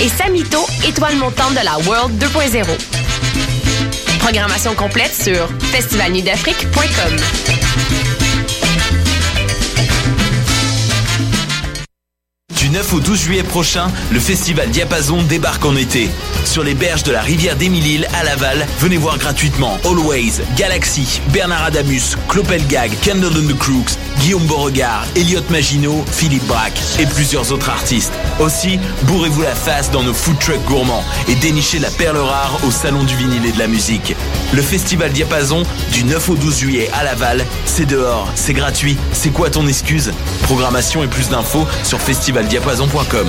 et Samito, étoile montante de la World 2.0. Programmation complète sur festivalnudafrique.com. Du 9 au 12 juillet prochain, le festival Diapason débarque en été. Sur les berges de la rivière d'Émile à Laval, venez voir gratuitement Always, Galaxy, Bernard Adamus, Clopelgag, Candle and the Crooks, Guillaume Beauregard, Elliot Maginot, Philippe Braque et plusieurs autres artistes. Aussi, bourrez-vous la face dans nos food trucks gourmands et dénichez la perle rare au Salon du vinyle et de la musique. Le festival Diapason, du 9 au 12 juillet à Laval, c'est dehors, c'est gratuit. C'est quoi ton excuse? Programmation et plus d'infos sur festivaldiapason.com.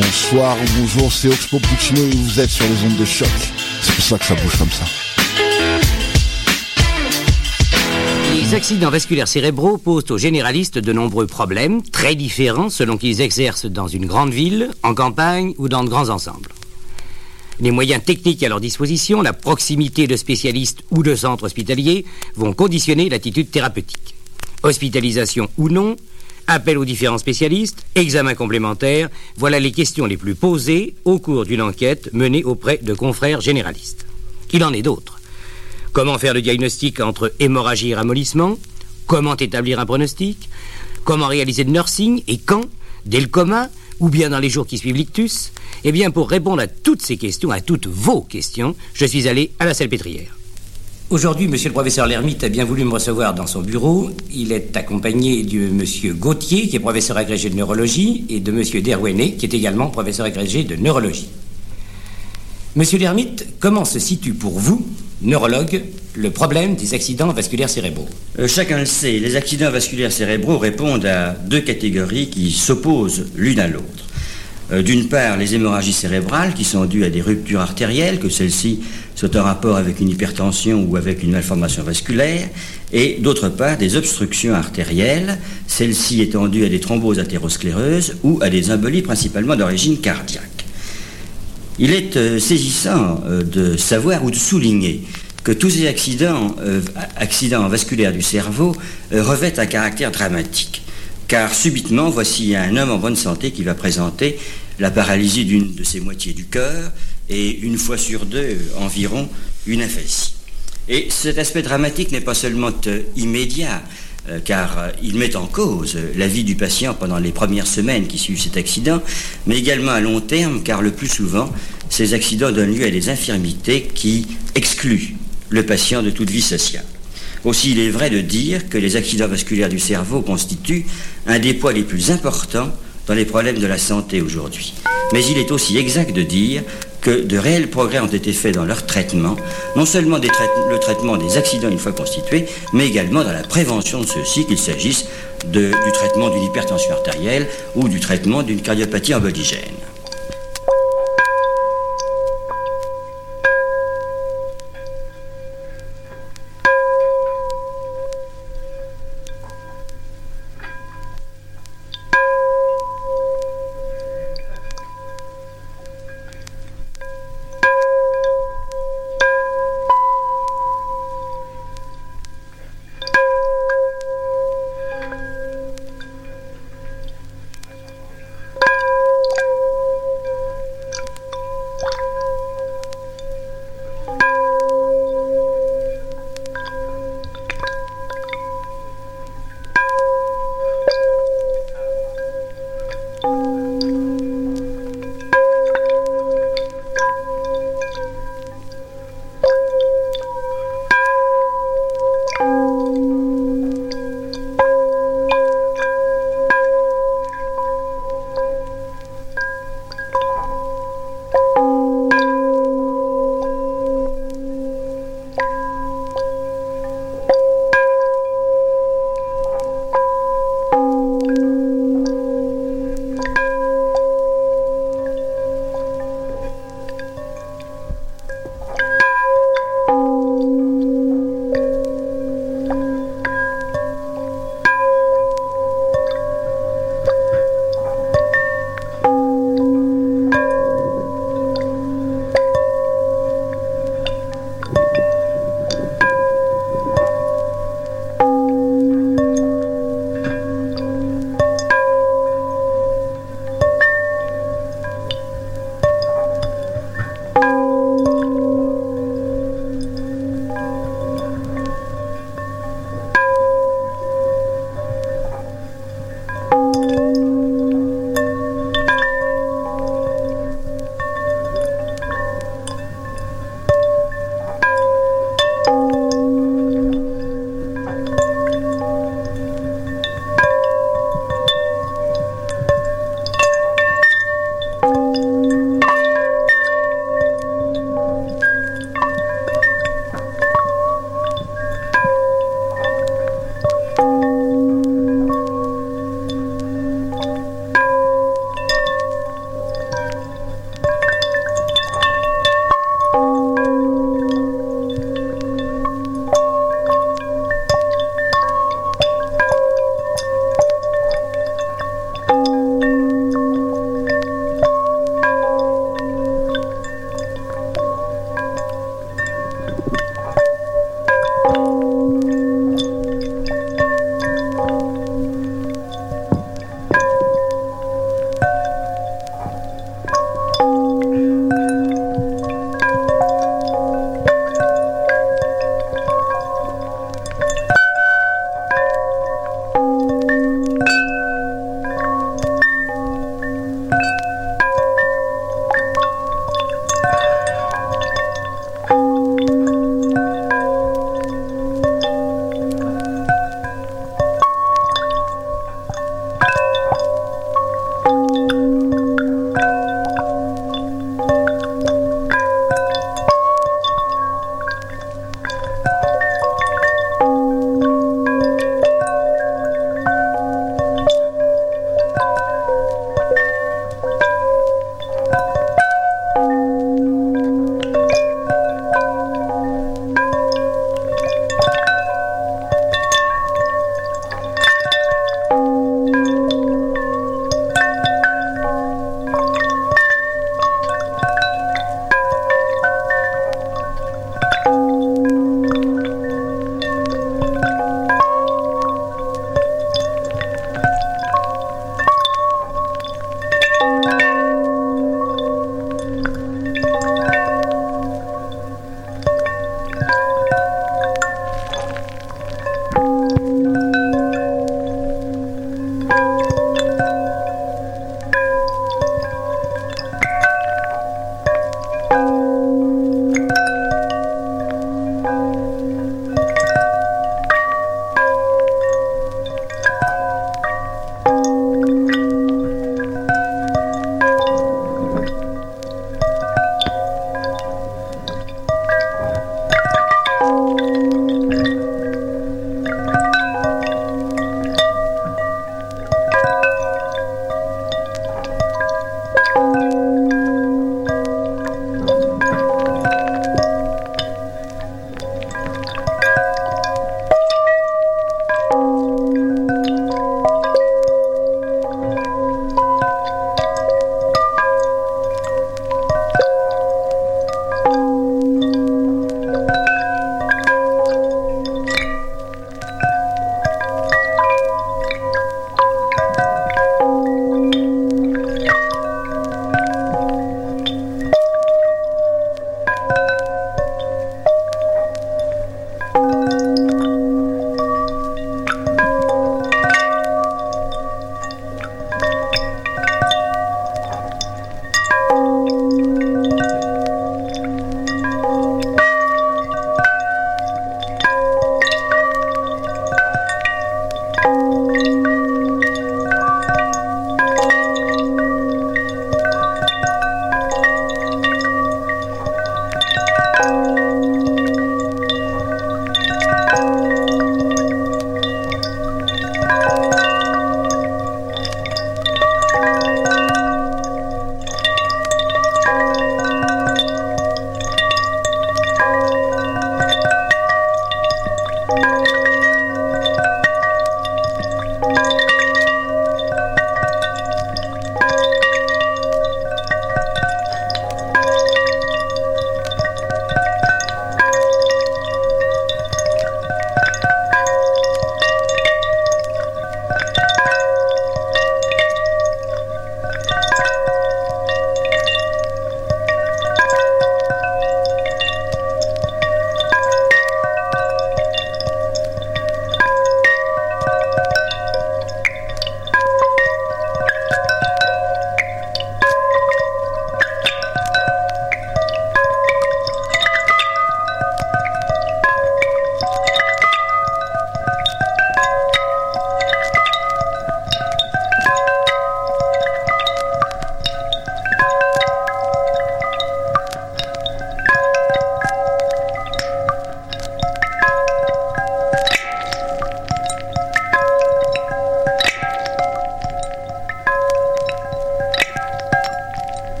Bonsoir ou bonjour, c'est Oxpo Puccino et vous êtes sur les ondes de choc. C'est pour ça que ça bouge comme ça. Les accidents vasculaires cérébraux posent aux généralistes de nombreux problèmes, très différents selon qu'ils exercent dans une grande ville, en campagne ou dans de grands ensembles. Les moyens techniques à leur disposition, la proximité de spécialistes ou de centres hospitaliers vont conditionner l'attitude thérapeutique. Hospitalisation ou non, appel aux différents spécialistes, examen complémentaire, voilà les questions les plus posées au cours d'une enquête menée auprès de confrères généralistes. Il en est d'autres. Comment faire le diagnostic entre hémorragie et ramollissement? Comment établir un pronostic? Comment réaliser le nursing et quand? Dès le coma ou bien dans les jours qui suivent l'ictus? Eh bien, pour répondre à toutes ces questions, à toutes vos questions, je suis allé à la Salpêtrière. Aujourd'hui, monsieur le professeur Lermite a bien voulu me recevoir dans son bureau. Il est accompagné de monsieur Gauthier, qui est professeur agrégé de neurologie, et de monsieur Derwenet, qui est également professeur agrégé de neurologie. Monsieur Lermite, comment se situe pour vous, neurologue, le problème des accidents vasculaires cérébraux? Euh, chacun le sait, les accidents vasculaires cérébraux répondent à deux catégories qui s'opposent l'une à l'autre. Euh, D'une part, les hémorragies cérébrales qui sont dues à des ruptures artérielles, que celles-ci soient en rapport avec une hypertension ou avec une malformation vasculaire, et d'autre part, des obstructions artérielles, celles-ci étant dues à des thromboses athéroscléreuses ou à des embolies principalement d'origine cardiaque. Il est euh, saisissant euh, de savoir ou de souligner que tous ces accidents, vasculaires du cerveau revêtent un caractère dramatique. Car subitement, voici un homme en bonne santé qui va présenter la paralysie d'une de ses moitiés du cœur et une fois sur deux environ une aphasie. Et cet aspect dramatique n'est pas seulement euh, immédiat, euh, car euh, il met en cause la vie du patient pendant les premières semaines qui suivent cet accident, mais également à long terme, car le plus souvent, ces accidents donnent lieu à des infirmités qui excluent le patient de toute vie sociale. Aussi, il est vrai de dire que les accidents vasculaires du cerveau constituent un des poids les plus importants dans les problèmes de la santé aujourd'hui. Mais il est aussi exact de dire que de réels progrès ont été faits dans leur traitement, non seulement le traitement des accidents une fois constitués, mais également dans la prévention de ceux-ci, qu'il s'agisse du traitement d'une hypertension artérielle ou du traitement d'une cardiopathie emboligène.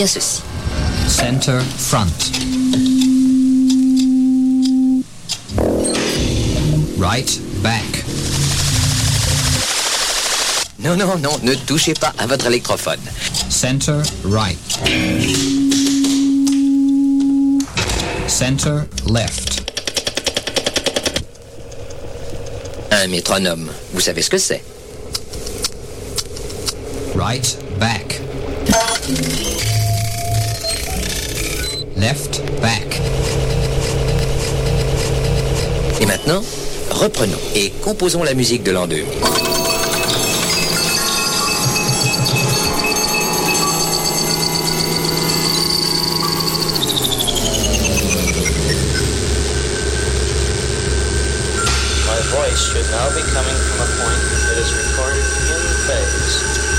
Ceci. Center front. Right back. Non, non, non, ne touchez pas à votre électrophone. Center right. Center left. Un métronome, vous savez ce que c'est Right reprenons et composons la musique de l'an 2. My voice should now be coming from a point that is recorded in phase.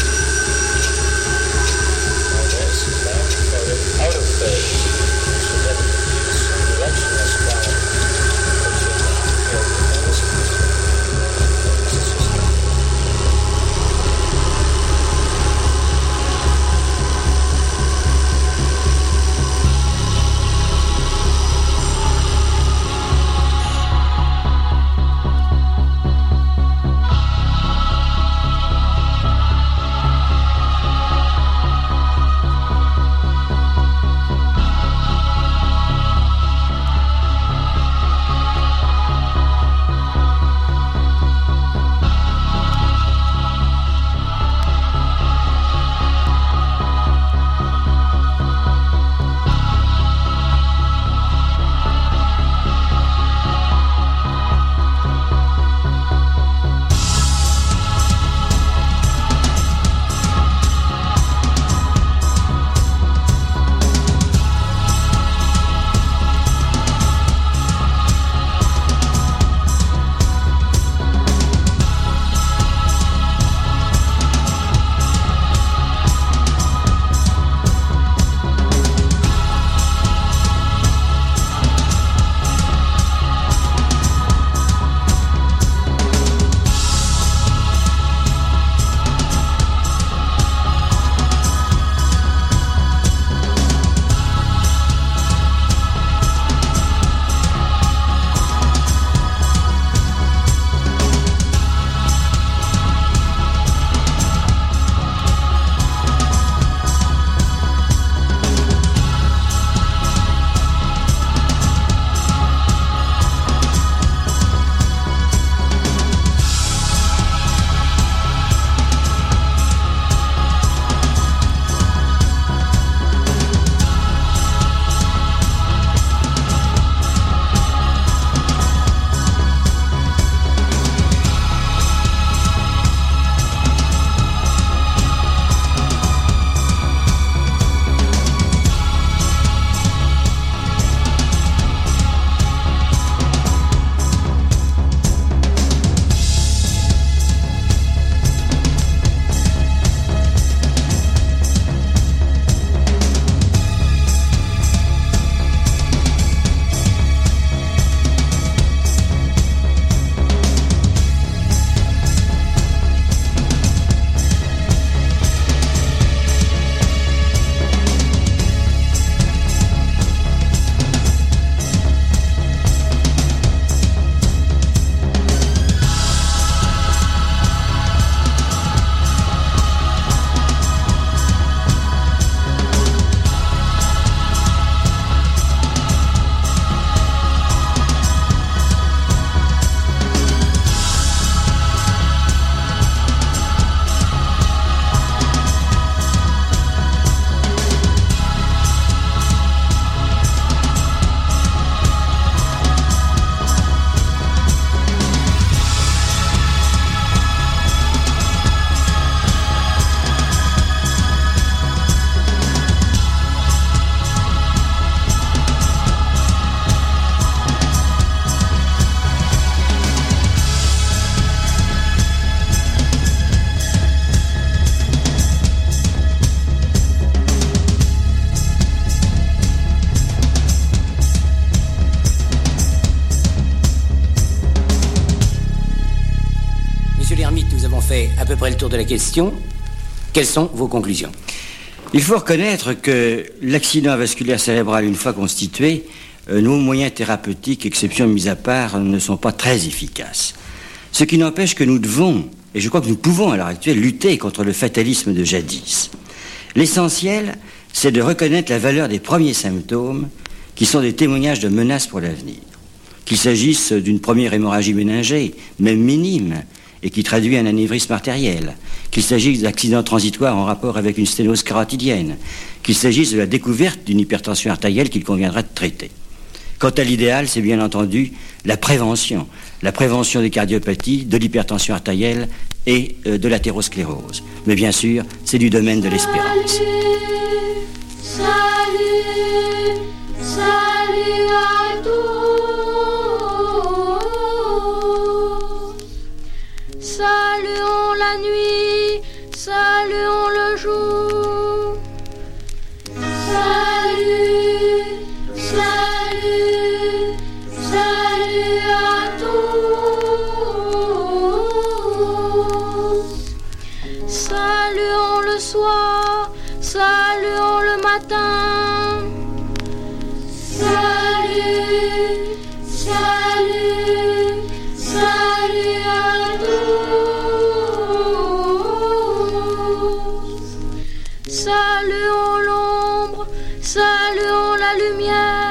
Peu près le tour de la question. Quelles sont vos conclusions? Il faut reconnaître que l'accident vasculaire cérébral, une fois constitué, euh, nos moyens thérapeutiques, exception mise à part, ne sont pas très efficaces. Ce qui n'empêche que nous devons, et je crois que nous pouvons à l'heure actuelle, lutter contre le fatalisme de jadis. L'essentiel, c'est de reconnaître la valeur des premiers symptômes qui sont des témoignages de menaces pour l'avenir. Qu'il s'agisse d'une première hémorragie méningée, même minime, et qui traduit un anévrisme artériel, qu'il s'agisse d'accidents transitoires en rapport avec une sténose carotidienne, qu'il s'agisse de la découverte d'une hypertension artérielle qu'il conviendra de traiter. Quant à l'idéal, c'est bien entendu la prévention, la prévention des cardiopathies, de l'hypertension artérielle et euh, de l'athérosclérose. Mais bien sûr, c'est du domaine de l'espérance. Salut, salut à tous. Saluons la nuit, saluons le jour. Salut, salut, salut à tous. Saluons le soir, saluons le matin. Saluons l'ombre, saluons la lumière.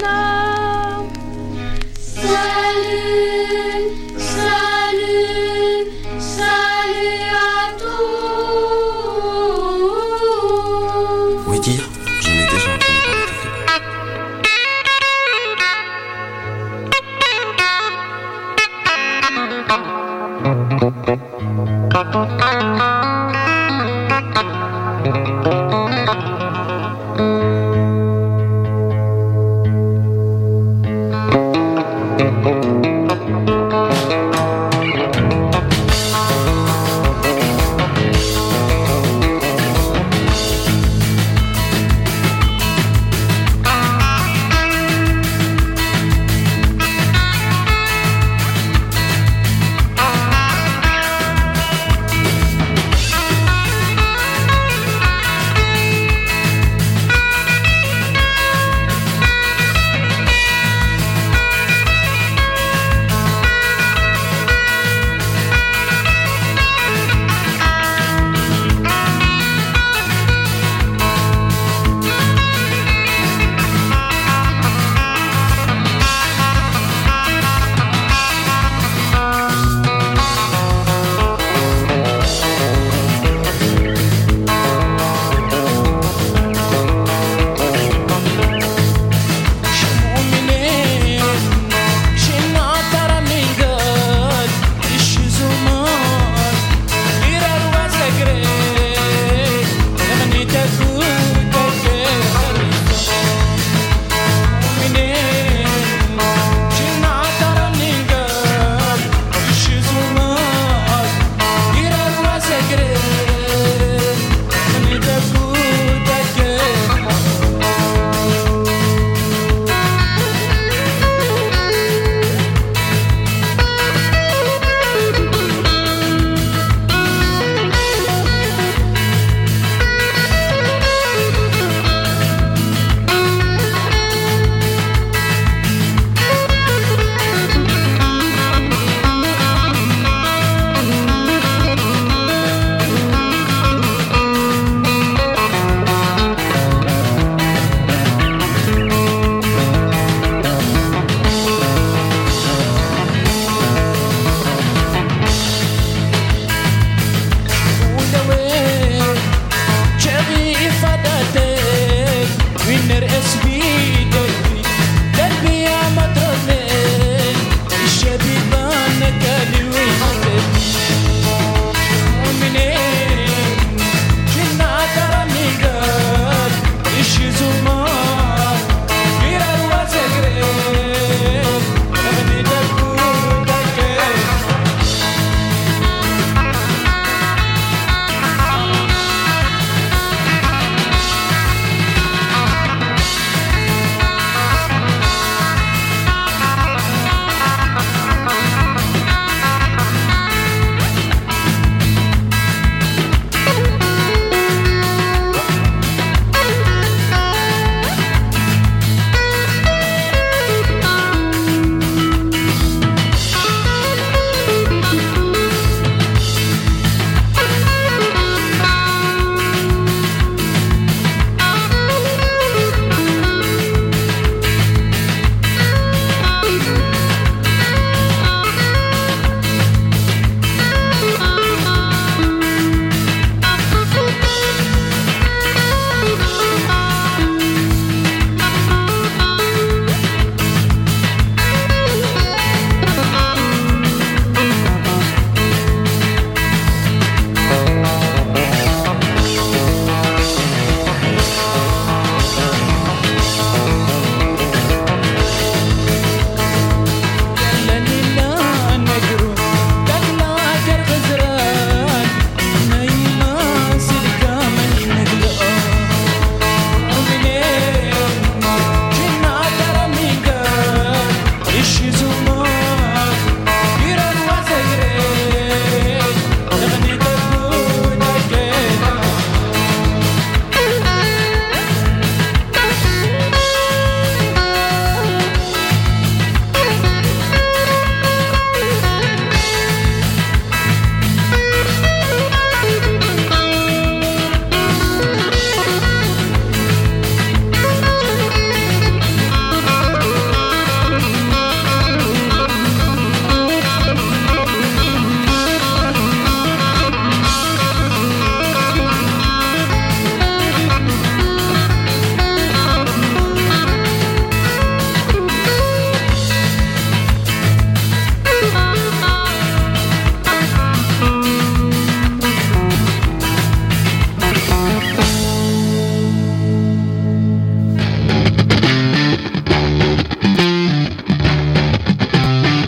Saluons